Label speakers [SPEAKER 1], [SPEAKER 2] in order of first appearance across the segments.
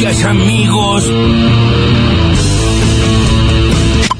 [SPEAKER 1] Gracias amigos.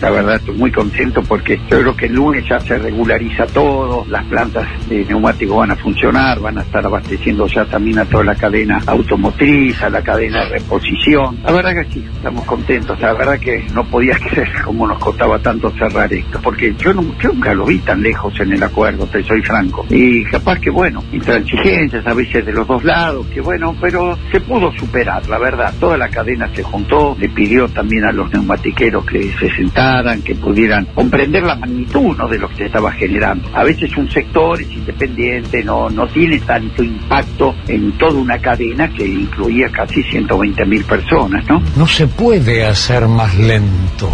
[SPEAKER 2] La verdad estoy muy contento porque yo creo que el lunes ya se regulariza todo, las plantas de neumáticos van a funcionar, van a estar abasteciendo ya también a toda la cadena automotriz, a la cadena de reposición. La verdad que sí, estamos contentos. La verdad que no podía creer cómo nos costaba tanto cerrar esto, porque yo nunca lo vi tan lejos en el acuerdo, te soy franco. Y capaz que bueno, intransigencias a veces de los dos lados, que bueno, pero se pudo superar, la verdad. Toda la cadena se juntó, le pidió también a los neumatiqueros que se sentaran que pudieran comprender la magnitud ¿no? de lo que se estaba generando. A veces un sector es independiente, no, no tiene tanto impacto en toda una cadena que incluía casi 120 mil personas, ¿no?
[SPEAKER 3] No se puede hacer más lento.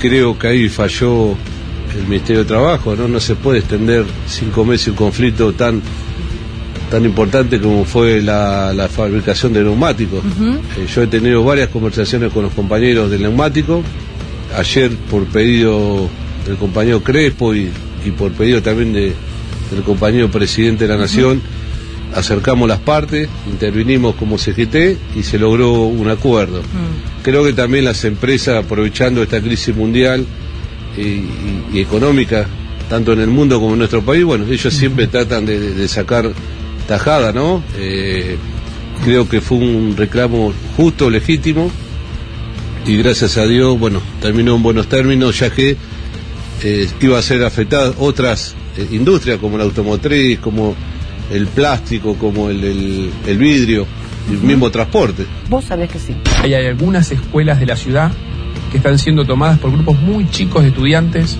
[SPEAKER 4] Creo que ahí falló el Ministerio de Trabajo, ¿no? No se puede extender cinco meses un conflicto tan tan importante como fue la, fabricación de neumáticos. Eh, yo he tenido varias conversaciones con los compañeros del neumático ayer por pedido del compañero Crespo y, por pedido también de, del compañero presidente de la Nación, acercamos las partes, intervinimos como CGT y se logró un acuerdo. Creo que también las empresas, aprovechando esta crisis mundial y, económica, tanto en el mundo como en nuestro país, bueno, ellos siempre tratan de, sacar tajada, ¿no? Eh, creo que fue un reclamo justo, legítimo y gracias a Dios, bueno, terminó en buenos términos, ya que eh, iba a ser afectada otras eh, industrias como la automotriz, como el plástico, como el, el, vidrio, el mismo transporte.
[SPEAKER 5] Vos sabés que sí.
[SPEAKER 6] Hay algunas escuelas de la ciudad que están siendo tomadas por grupos muy chicos de estudiantes,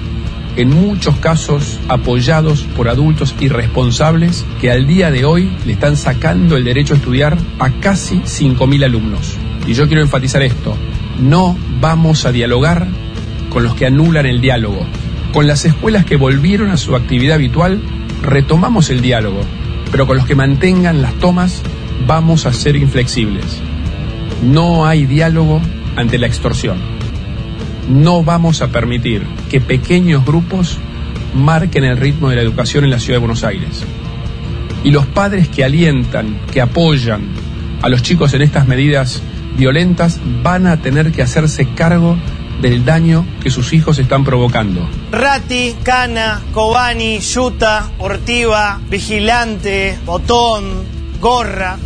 [SPEAKER 6] en muchos casos apoyados por adultos irresponsables que al día de hoy le están sacando el derecho a estudiar a casi 5.000 alumnos. Y yo quiero enfatizar esto, no vamos a dialogar con los que anulan el diálogo. Con las escuelas que volvieron a su actividad habitual, retomamos el diálogo, pero con los que mantengan las tomas, vamos a ser inflexibles. No hay diálogo ante la extorsión. No vamos a permitir que pequeños grupos marquen el ritmo de la educación en la ciudad de Buenos Aires. Y los padres que alientan, que apoyan a los chicos en estas medidas violentas van a tener que hacerse cargo del daño que sus hijos están provocando.
[SPEAKER 7] Rati, Cana, Cobani, Yuta, Ortiva, Vigilante, Botón, Gorra.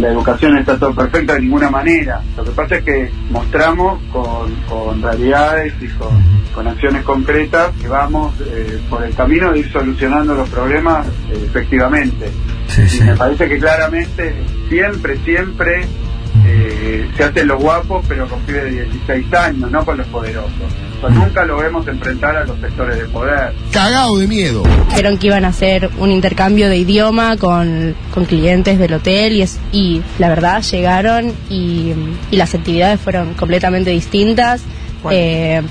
[SPEAKER 2] La educación está todo perfecta de ninguna manera. Lo que pasa es que mostramos con, realidades y con, acciones concretas que vamos eh, por el camino de ir solucionando los problemas eh, efectivamente. y me parece que claramente, siempre, siempre eh, se hacen los guapos, pero con pibes de 16 años, no con los poderosos. nunca lo vemos enfrentar a los sectores de poder.
[SPEAKER 8] Cagado de miedo.
[SPEAKER 5] Dijeron que iban a hacer un intercambio de idioma con, clientes del hotel y, y la verdad llegaron y, las actividades fueron completamente distintas. Eh,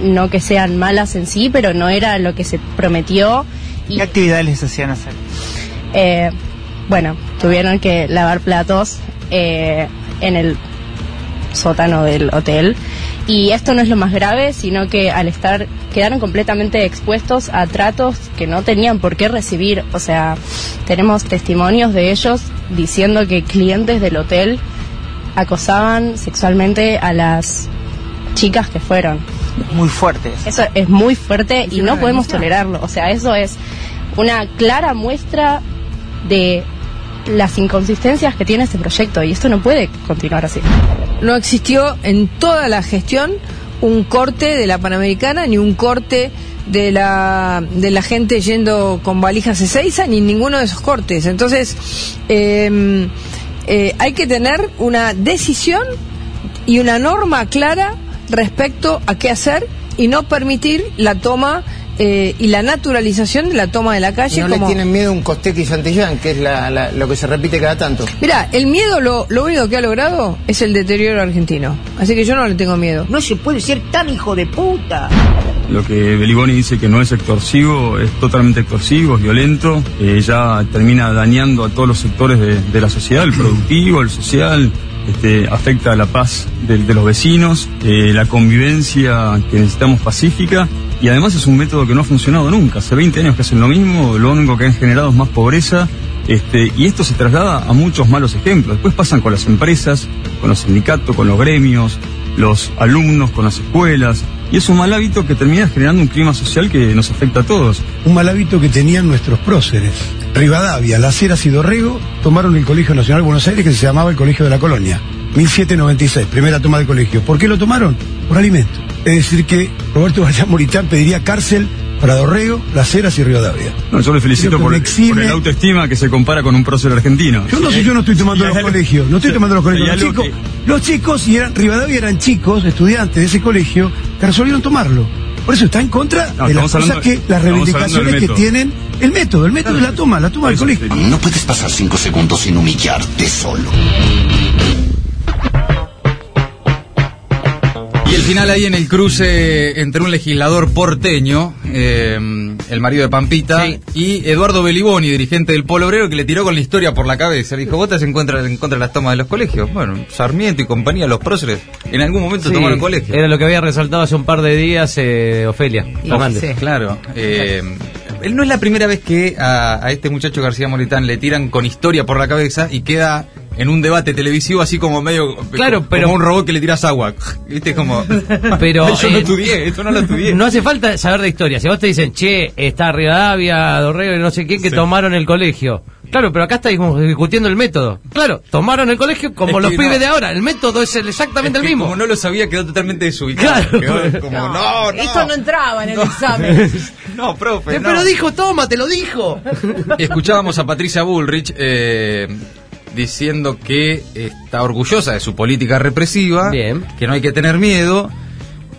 [SPEAKER 5] no que sean malas en sí, pero no era lo que se prometió.
[SPEAKER 7] Y, ¿Qué actividades les hacían hacer?
[SPEAKER 5] Eh, bueno, tuvieron que lavar platos, eh, en el sótano del hotel. Y esto no es lo más grave, sino que al estar, quedaron completamente expuestos a tratos que no tenían por qué recibir. O sea, tenemos testimonios de ellos diciendo que clientes del hotel acosaban sexualmente a las chicas que fueron.
[SPEAKER 7] Muy fuerte.
[SPEAKER 5] Eso es muy fuerte y no podemos tolerarlo. O sea, eso es una clara muestra de las inconsistencias que tiene este proyecto y esto no puede continuar así.
[SPEAKER 9] No existió en toda la gestión un corte de la Panamericana ni un corte de la, de la gente yendo con valijas Ezeiza ni ninguno de esos cortes. Entonces, em, eh, hay que tener una decisión y una norma clara respecto a qué hacer y no permitir la toma eh, y la naturalización de la toma de la calle.
[SPEAKER 7] No le tienen miedo a un Costetti y Santillán, que es lo que se repite cada tanto.
[SPEAKER 9] Mira, el miedo lo, lo único que ha logrado es el deterioro argentino. Así que yo no le tengo miedo.
[SPEAKER 7] No se puede ser tan hijo de puta.
[SPEAKER 10] Lo que Beliboni dice que no es extorsivo, es totalmente extorsivo, es violento, eh, ya termina dañando a todos los sectores de, la sociedad, el productivo, el social, este, afecta a la paz de, los vecinos, eh, la convivencia que necesitamos pacífica y además es un método que no ha funcionado nunca. Hace 20 años que hacen lo mismo, lo único que han generado es más pobreza Este, y esto se traslada a muchos malos ejemplos. Después pasan con las empresas, con los sindicatos, con los gremios, los alumnos, con las escuelas. Y es un mal hábito que termina generando un clima social que nos afecta a todos.
[SPEAKER 1] Un mal hábito que tenían nuestros próceres. Rivadavia, Las Heras y Dorrego tomaron el Colegio Nacional de Buenos Aires que se llamaba el Colegio de la Colonia. 1796, primera toma del colegio. ¿Por qué lo tomaron? Por alimento. Es decir, que Roberto Vallán Moritán pediría cárcel para Dorrego, Las Heras y Rivadavia.
[SPEAKER 10] No, yo le felicito por,
[SPEAKER 1] me exime-
[SPEAKER 10] por el autoestima que se compara con un prócer argentino.
[SPEAKER 1] Yo no sé, yo no estoy tomando los colegios, no estoy
[SPEAKER 10] Sí,
[SPEAKER 1] tomando los colegios. Los chicos, los chicos y eran, Rivadavia eran chicos, estudiantes de ese colegio, que resolvieron tomarlo. Por eso está en contra
[SPEAKER 10] No,
[SPEAKER 1] de las cosas
[SPEAKER 10] hablando-
[SPEAKER 1] que, las reivindicaciones que tienen el método, el método de la toma, la toma del colegio.
[SPEAKER 8] No puedes pasar cinco segundos sin humillarte solo.
[SPEAKER 11] Y el final ahí en el cruce entre un legislador porteño, eh, el marido de Pampita, y Eduardo Beliboni, dirigente del Polo Obrero, que le tiró con la historia por la cabeza. Le dijo, ¿vos estás en contra, en contra de las tomas de los colegios? Bueno, Sarmiento y compañía, los próceres, en algún momento
[SPEAKER 12] Sí,
[SPEAKER 11] tomaron colegio.
[SPEAKER 12] Era lo que había resaltado hace un par de días eh, Ofelia Fernández.
[SPEAKER 11] Claro. eh, él no es la primera vez que a, a este muchacho García Moritán le tiran con historia por la cabeza y queda en un debate televisivo así como medio
[SPEAKER 12] Claro,
[SPEAKER 11] como
[SPEAKER 12] pero-
[SPEAKER 11] un robot que le tiras agua viste como
[SPEAKER 12] Pero
[SPEAKER 11] yo no
[SPEAKER 12] eh,
[SPEAKER 11] estudié esto no lo estudié
[SPEAKER 12] No hace falta saber de historia. Si a vos te dicen, che, está Rivadavia, Dorrego y no sé quién que tomaron el colegio. Claro, pero acá estamos discutiendo el método. Claro, tomaron el colegio como
[SPEAKER 11] Es
[SPEAKER 12] los pibes
[SPEAKER 11] no.
[SPEAKER 12] de ahora. El método es el- exactamente
[SPEAKER 11] Es
[SPEAKER 12] el mismo.
[SPEAKER 11] como no lo sabía quedó totalmente desubicado
[SPEAKER 12] Claro.
[SPEAKER 11] Quedó como no no
[SPEAKER 9] Esto no entraba en el examen.
[SPEAKER 11] no profe
[SPEAKER 12] Eh,
[SPEAKER 11] no.
[SPEAKER 12] Pero dijo, toma, te lo dijo.
[SPEAKER 11] Escuchábamos a Patricia Bullrich eh, diciendo que está orgullosa de su política represiva,
[SPEAKER 12] Bien.
[SPEAKER 11] que no hay que tener miedo,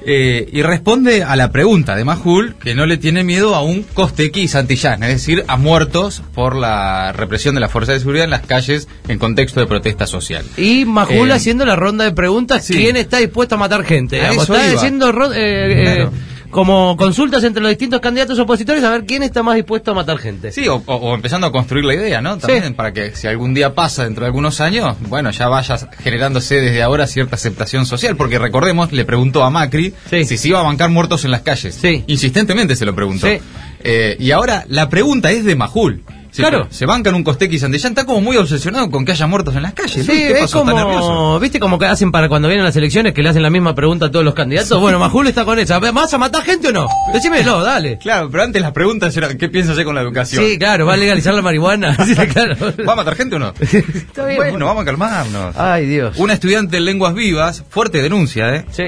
[SPEAKER 11] eh, y responde a la pregunta de Majul que no le tiene miedo a un Costequi y Santillán, es decir, a muertos por la represión de las fuerzas de seguridad en las calles en contexto de protesta social.
[SPEAKER 12] Y Majul
[SPEAKER 11] Eh,
[SPEAKER 12] haciendo la ronda de preguntas,
[SPEAKER 11] sí.
[SPEAKER 12] ¿quién está dispuesto a matar gente?
[SPEAKER 11] A
[SPEAKER 12] está
[SPEAKER 11] iba.
[SPEAKER 12] haciendo eh,
[SPEAKER 11] Claro.
[SPEAKER 12] Como consultas entre los distintos candidatos opositores a ver quién está más dispuesto a matar gente.
[SPEAKER 11] Sí, o, o- o empezando a construir la idea, ¿no? También
[SPEAKER 12] Sí.
[SPEAKER 11] para que si algún día pasa dentro de algunos años, bueno, ya vaya generándose desde ahora cierta aceptación social, porque recordemos, le preguntó a Macri
[SPEAKER 12] Sí.
[SPEAKER 11] si se iba a bancar muertos en las calles.
[SPEAKER 12] Sí.
[SPEAKER 11] Insistentemente se lo preguntó.
[SPEAKER 12] Sí.
[SPEAKER 11] Eh, y ahora la pregunta es de Majul. Sí,
[SPEAKER 12] Claro.
[SPEAKER 11] Se bancan un Costequi y Santillán, está como muy obsesionado con que haya muertos en las calles.
[SPEAKER 12] Sí.
[SPEAKER 11] ¿Qué
[SPEAKER 12] es
[SPEAKER 11] pasó? ¿Está nervioso?
[SPEAKER 12] como, ¿viste como que hacen para cuando vienen las elecciones que le hacen la misma pregunta a todos los candidatos? Bueno, Majul está con esa. ¿Vas a matar gente o no? Decímelo, dale.
[SPEAKER 11] Claro, pero antes las preguntas eran, ¿qué piensas hacer con la educación?
[SPEAKER 12] Sí, claro, ¿va a legalizar la marihuana? Sí, claro.
[SPEAKER 11] ¿Va a matar gente o no?
[SPEAKER 12] Está bien.
[SPEAKER 11] Bueno, vamos a calmarnos.
[SPEAKER 12] Ay, Dios.
[SPEAKER 11] Una estudiante en lenguas vivas, fuerte denuncia, ¿eh?
[SPEAKER 12] Sí.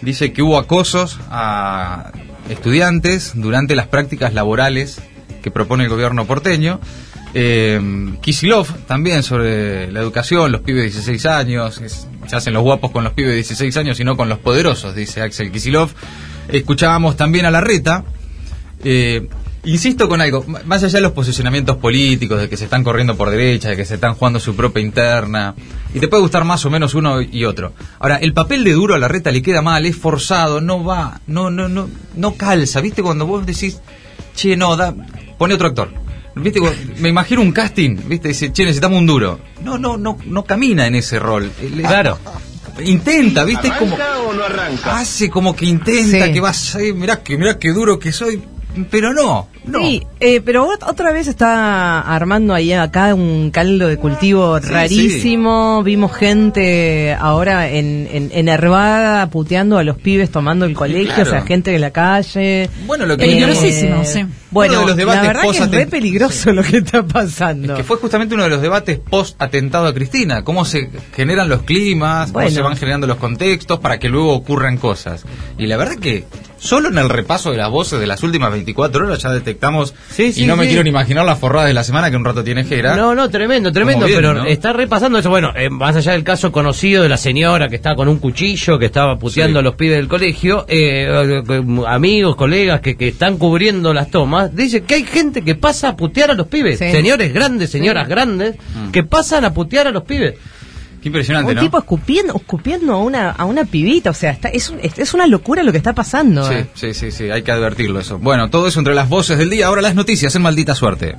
[SPEAKER 11] Dice que hubo acosos a estudiantes durante las prácticas laborales que propone el gobierno porteño. Eh, Kisilov también sobre la educación, los pibes de 16 años, se hacen los guapos con los pibes de 16 años y no con los poderosos, dice Axel Kisilov. Escuchábamos también a la reta. Eh, insisto con algo, más allá de los posicionamientos políticos, de que se están corriendo por derecha, de que se están jugando su propia interna, y te puede gustar más o menos uno y otro. Ahora, el papel de duro a la reta le queda mal, es forzado, no va, no, no, no, no calza, ¿viste? Cuando vos decís, che, no, da, pone otro actor. ¿Viste? Me imagino un casting, ¿viste? Dice, che, necesitamos un duro. No, no, no, no camina en ese rol. Él-
[SPEAKER 12] Claro.
[SPEAKER 11] Intenta, ¿viste? Es como. Hace como que intenta,
[SPEAKER 9] Sí.
[SPEAKER 11] que vas ahí, mirá que, mirá qué duro que soy. Pero no, no.
[SPEAKER 13] Sí, eh, pero ot- otra vez está armando ahí acá un caldo de cultivo
[SPEAKER 11] Sí,
[SPEAKER 13] rarísimo. Vimos gente ahora en, en, enervada puteando a los pibes tomando el colegio,
[SPEAKER 11] claro.
[SPEAKER 13] o sea, gente de la calle.
[SPEAKER 11] Bueno, lo que
[SPEAKER 13] Peligrosísimo, sí. Bueno,
[SPEAKER 11] Uno de los debates
[SPEAKER 13] la verdad que es re peligroso lo que está pasando.
[SPEAKER 11] Que fue justamente uno de los debates post atentado a Cristina, cómo se generan los climas,
[SPEAKER 13] Bueno.
[SPEAKER 11] cómo se van generando los contextos para que luego ocurran cosas. Y la verdad que solo en el repaso de las voces de las últimas 24 horas ya detectamos,
[SPEAKER 12] Sí, sí,
[SPEAKER 11] y no me quiero ni imaginar las forradas de la semana que un rato tiene Jera.
[SPEAKER 12] No, no, tremendo, tremendo,
[SPEAKER 11] bien,
[SPEAKER 12] pero
[SPEAKER 11] ¿no?
[SPEAKER 12] está repasando eso. Bueno, eh, más allá del caso conocido de la señora que estaba con un cuchillo, que estaba puteando
[SPEAKER 11] Sí.
[SPEAKER 12] a los pibes del colegio, eh, amigos, colegas que, que están cubriendo las tomas, dice que hay gente que pasa a putear a los pibes,
[SPEAKER 13] Sí.
[SPEAKER 12] señores grandes, señoras grandes,
[SPEAKER 11] Mm.
[SPEAKER 12] que pasan a putear a los pibes.
[SPEAKER 11] Qué impresionante,
[SPEAKER 13] un
[SPEAKER 11] ¿no?
[SPEAKER 13] tipo escupiendo, escupiendo a una, a una pibita, o sea, está, es, un- es, es una locura lo que está pasando.
[SPEAKER 11] Sí,
[SPEAKER 13] eh.
[SPEAKER 11] sí, sí, sí, hay que advertirlo eso. Bueno, todo eso entre las voces del día, ahora las noticias en maldita suerte.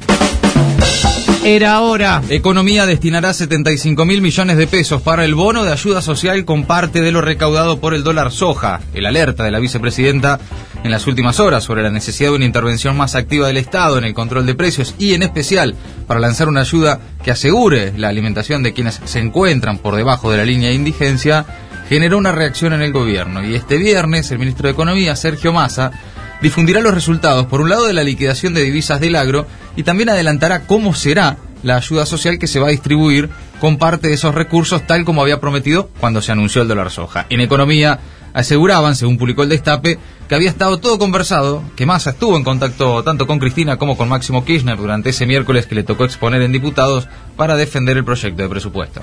[SPEAKER 12] Era hora.
[SPEAKER 11] Economía destinará 75 mil millones de pesos para el bono de ayuda social con parte de lo recaudado por el dólar soja. El alerta de la vicepresidenta en las últimas horas sobre la necesidad de una intervención más activa del Estado en el control de precios y en especial para lanzar una ayuda que asegure la alimentación de quienes se encuentran por debajo de la línea de indigencia generó una reacción en el gobierno. Y este viernes el ministro de Economía, Sergio Massa, difundirá los resultados, por un lado, de la liquidación de divisas del agro y también adelantará cómo será la ayuda social que se va a distribuir con parte de esos recursos, tal como había prometido cuando se anunció el dólar soja. En economía aseguraban, según publicó el Destape, que había estado todo conversado, que Massa estuvo en contacto tanto con Cristina como con Máximo Kirchner durante ese miércoles que le tocó exponer en diputados para defender el proyecto de presupuesto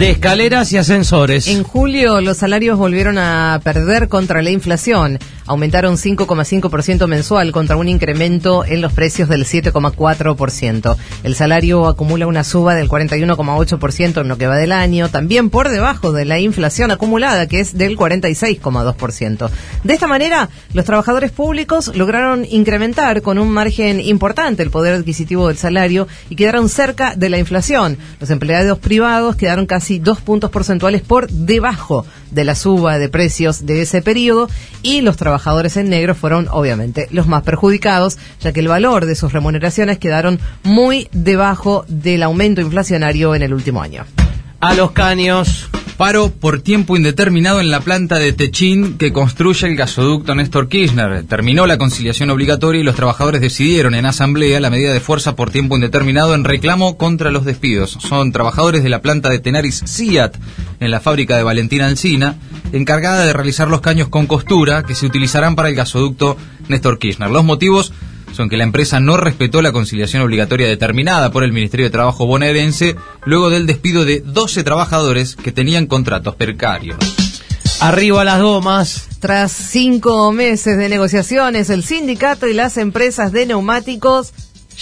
[SPEAKER 12] de escaleras y ascensores.
[SPEAKER 13] En julio los salarios volvieron a perder contra la inflación. Aumentaron 5,5% mensual contra un incremento en los precios del 7,4%. El salario acumula una suba del 41,8% en lo que va del año, también por debajo de la inflación acumulada, que es del 46,2%. De esta manera, los trabajadores públicos lograron incrementar con un margen importante el poder adquisitivo del salario y quedaron cerca de la inflación. Los empleados privados quedaron casi dos puntos porcentuales por debajo de la suba de precios de ese periodo y los trabajadores en negro fueron obviamente los más perjudicados, ya que el valor de sus remuneraciones quedaron muy debajo del aumento inflacionario en el último año.
[SPEAKER 12] A los caños.
[SPEAKER 11] Paro por tiempo indeterminado en la planta de Techín que construye el gasoducto Néstor Kirchner. Terminó la conciliación obligatoria y los trabajadores decidieron en asamblea la medida de fuerza por tiempo indeterminado en reclamo contra los despidos. Son trabajadores de la planta de Tenaris Ciat en la fábrica de Valentina Alcina, encargada de realizar los caños con costura que se utilizarán para el gasoducto Néstor Kirchner. Los motivos son que la empresa no respetó la conciliación obligatoria determinada por el Ministerio de Trabajo bonaerense luego del despido de 12 trabajadores que tenían contratos precarios.
[SPEAKER 12] Arriba las gomas.
[SPEAKER 13] Tras cinco meses de negociaciones, el sindicato y las empresas de neumáticos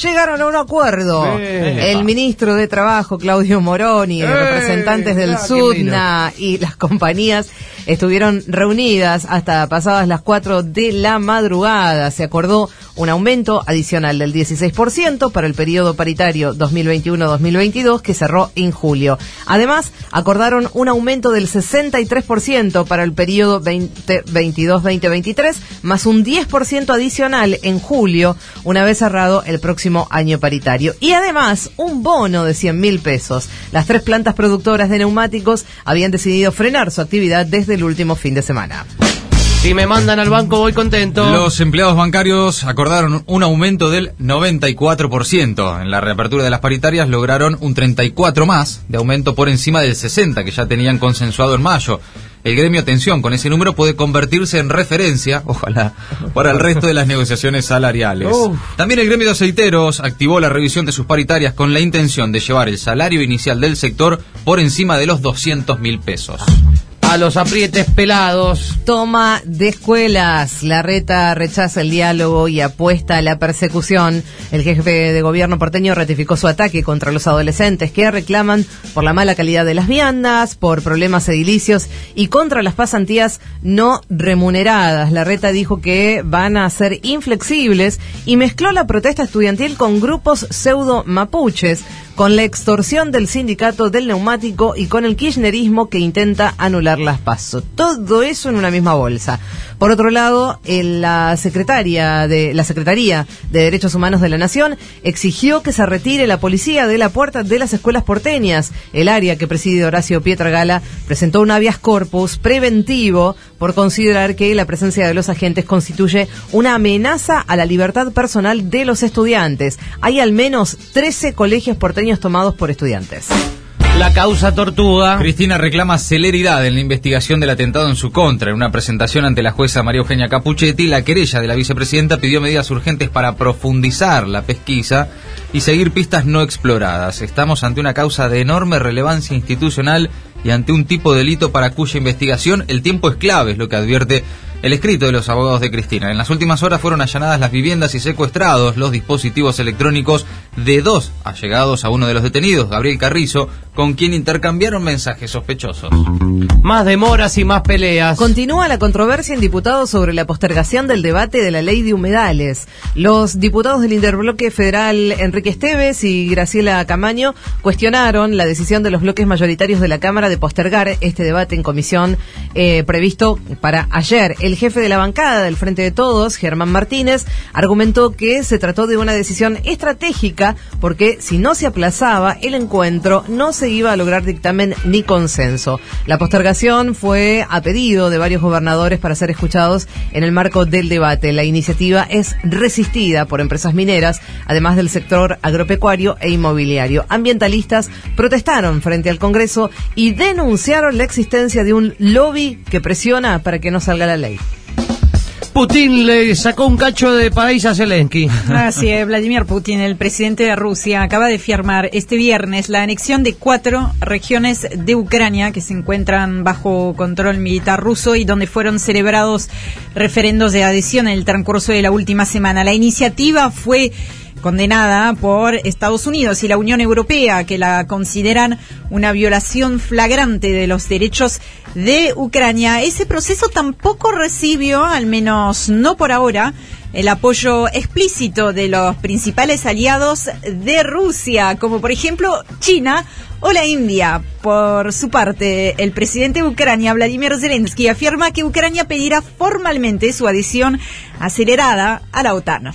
[SPEAKER 13] llegaron a un acuerdo. El ministro de Trabajo, Claudio Moroni, los representantes del SUDNA y las compañías estuvieron reunidas hasta pasadas las 4 de la madrugada. Se acordó un aumento adicional del 16% para el periodo paritario 2021-2022 que cerró en julio. Además, acordaron un aumento del 63% para el periodo 2022-2023 más un 10% adicional en julio una vez cerrado el próximo año paritario. Y además, un bono de 100 mil pesos. Las tres plantas productoras de neumáticos habían decidido frenar su actividad desde el último fin de semana.
[SPEAKER 12] Si me mandan al banco voy contento.
[SPEAKER 11] Los empleados bancarios acordaron un aumento del 94%. En la reapertura de las paritarias lograron un 34 más de aumento por encima del 60 que ya tenían consensuado en mayo. El gremio, atención, con ese número puede convertirse en referencia, ojalá, para el resto de las negociaciones salariales. También el gremio de aceiteros activó la revisión de sus paritarias con la intención de llevar el salario inicial del sector por encima de los 200 mil pesos
[SPEAKER 12] a los aprietes pelados.
[SPEAKER 13] Toma de escuelas. La reta rechaza el diálogo y apuesta a la persecución. El jefe de gobierno porteño ratificó su ataque contra los adolescentes que reclaman por la mala calidad de las viandas, por problemas edilicios y contra las pasantías no remuneradas. La reta dijo que van a ser inflexibles y mezcló la protesta estudiantil con grupos pseudo mapuches con la extorsión del sindicato del neumático y con el kirchnerismo que intenta anular las pasos. Todo eso en una misma bolsa. Por otro lado, la secretaria de la Secretaría de Derechos Humanos de la Nación exigió que se retire la policía de la puerta de las escuelas porteñas. El área que preside Horacio Pietragala presentó un habeas corpus preventivo por considerar que la presencia de los agentes constituye una amenaza a la libertad personal de los estudiantes. Hay al menos 13 colegios porteños tomados por estudiantes.
[SPEAKER 12] La causa Tortuga.
[SPEAKER 11] Cristina reclama celeridad en la investigación del atentado en su contra. En una presentación ante la jueza María Eugenia Capuchetti, la querella de la vicepresidenta pidió medidas urgentes para profundizar la pesquisa y seguir pistas no exploradas. Estamos ante una causa de enorme relevancia institucional y ante un tipo de delito para cuya investigación el tiempo es clave, es lo que advierte el escrito de los abogados de Cristina. En las últimas horas fueron allanadas las viviendas y secuestrados los dispositivos electrónicos de dos allegados a uno de los detenidos, Gabriel Carrizo, con quien intercambiaron mensajes sospechosos.
[SPEAKER 12] Más demoras y más peleas.
[SPEAKER 13] Continúa la controversia en diputados sobre la postergación del debate de la ley de humedales. Los diputados del Interbloque Federal Enrique Esteves y Graciela Camaño cuestionaron la decisión de los bloques mayoritarios de la Cámara de postergar este debate en comisión eh, previsto para ayer. El jefe de la bancada del Frente de Todos, Germán Martínez, argumentó que se trató de una decisión estratégica porque si no se aplazaba el encuentro no se iba a lograr dictamen ni consenso. La postergación fue a pedido de varios gobernadores para ser escuchados en el marco del debate. La iniciativa es resistida por empresas mineras, además del sector agropecuario e inmobiliario. Ambientalistas protestaron frente al Congreso y denunciaron la existencia de un lobby que presiona para que no salga la ley.
[SPEAKER 12] Putin le sacó un cacho de país a Zelensky.
[SPEAKER 14] Así es, Vladimir Putin, el presidente de Rusia, acaba de firmar este viernes la anexión de cuatro regiones de Ucrania que se encuentran bajo control militar ruso y donde fueron celebrados referendos de adhesión en el transcurso de la última semana. La iniciativa fue condenada por Estados Unidos y la Unión Europea, que la consideran una violación flagrante de los derechos de Ucrania. Ese proceso tampoco recibió, al menos no por ahora, el apoyo explícito de los principales aliados de Rusia, como por ejemplo China o la India. Por su parte, el presidente de Ucrania, Vladimir Zelensky, afirma que Ucrania pedirá formalmente su adhesión acelerada a la OTAN.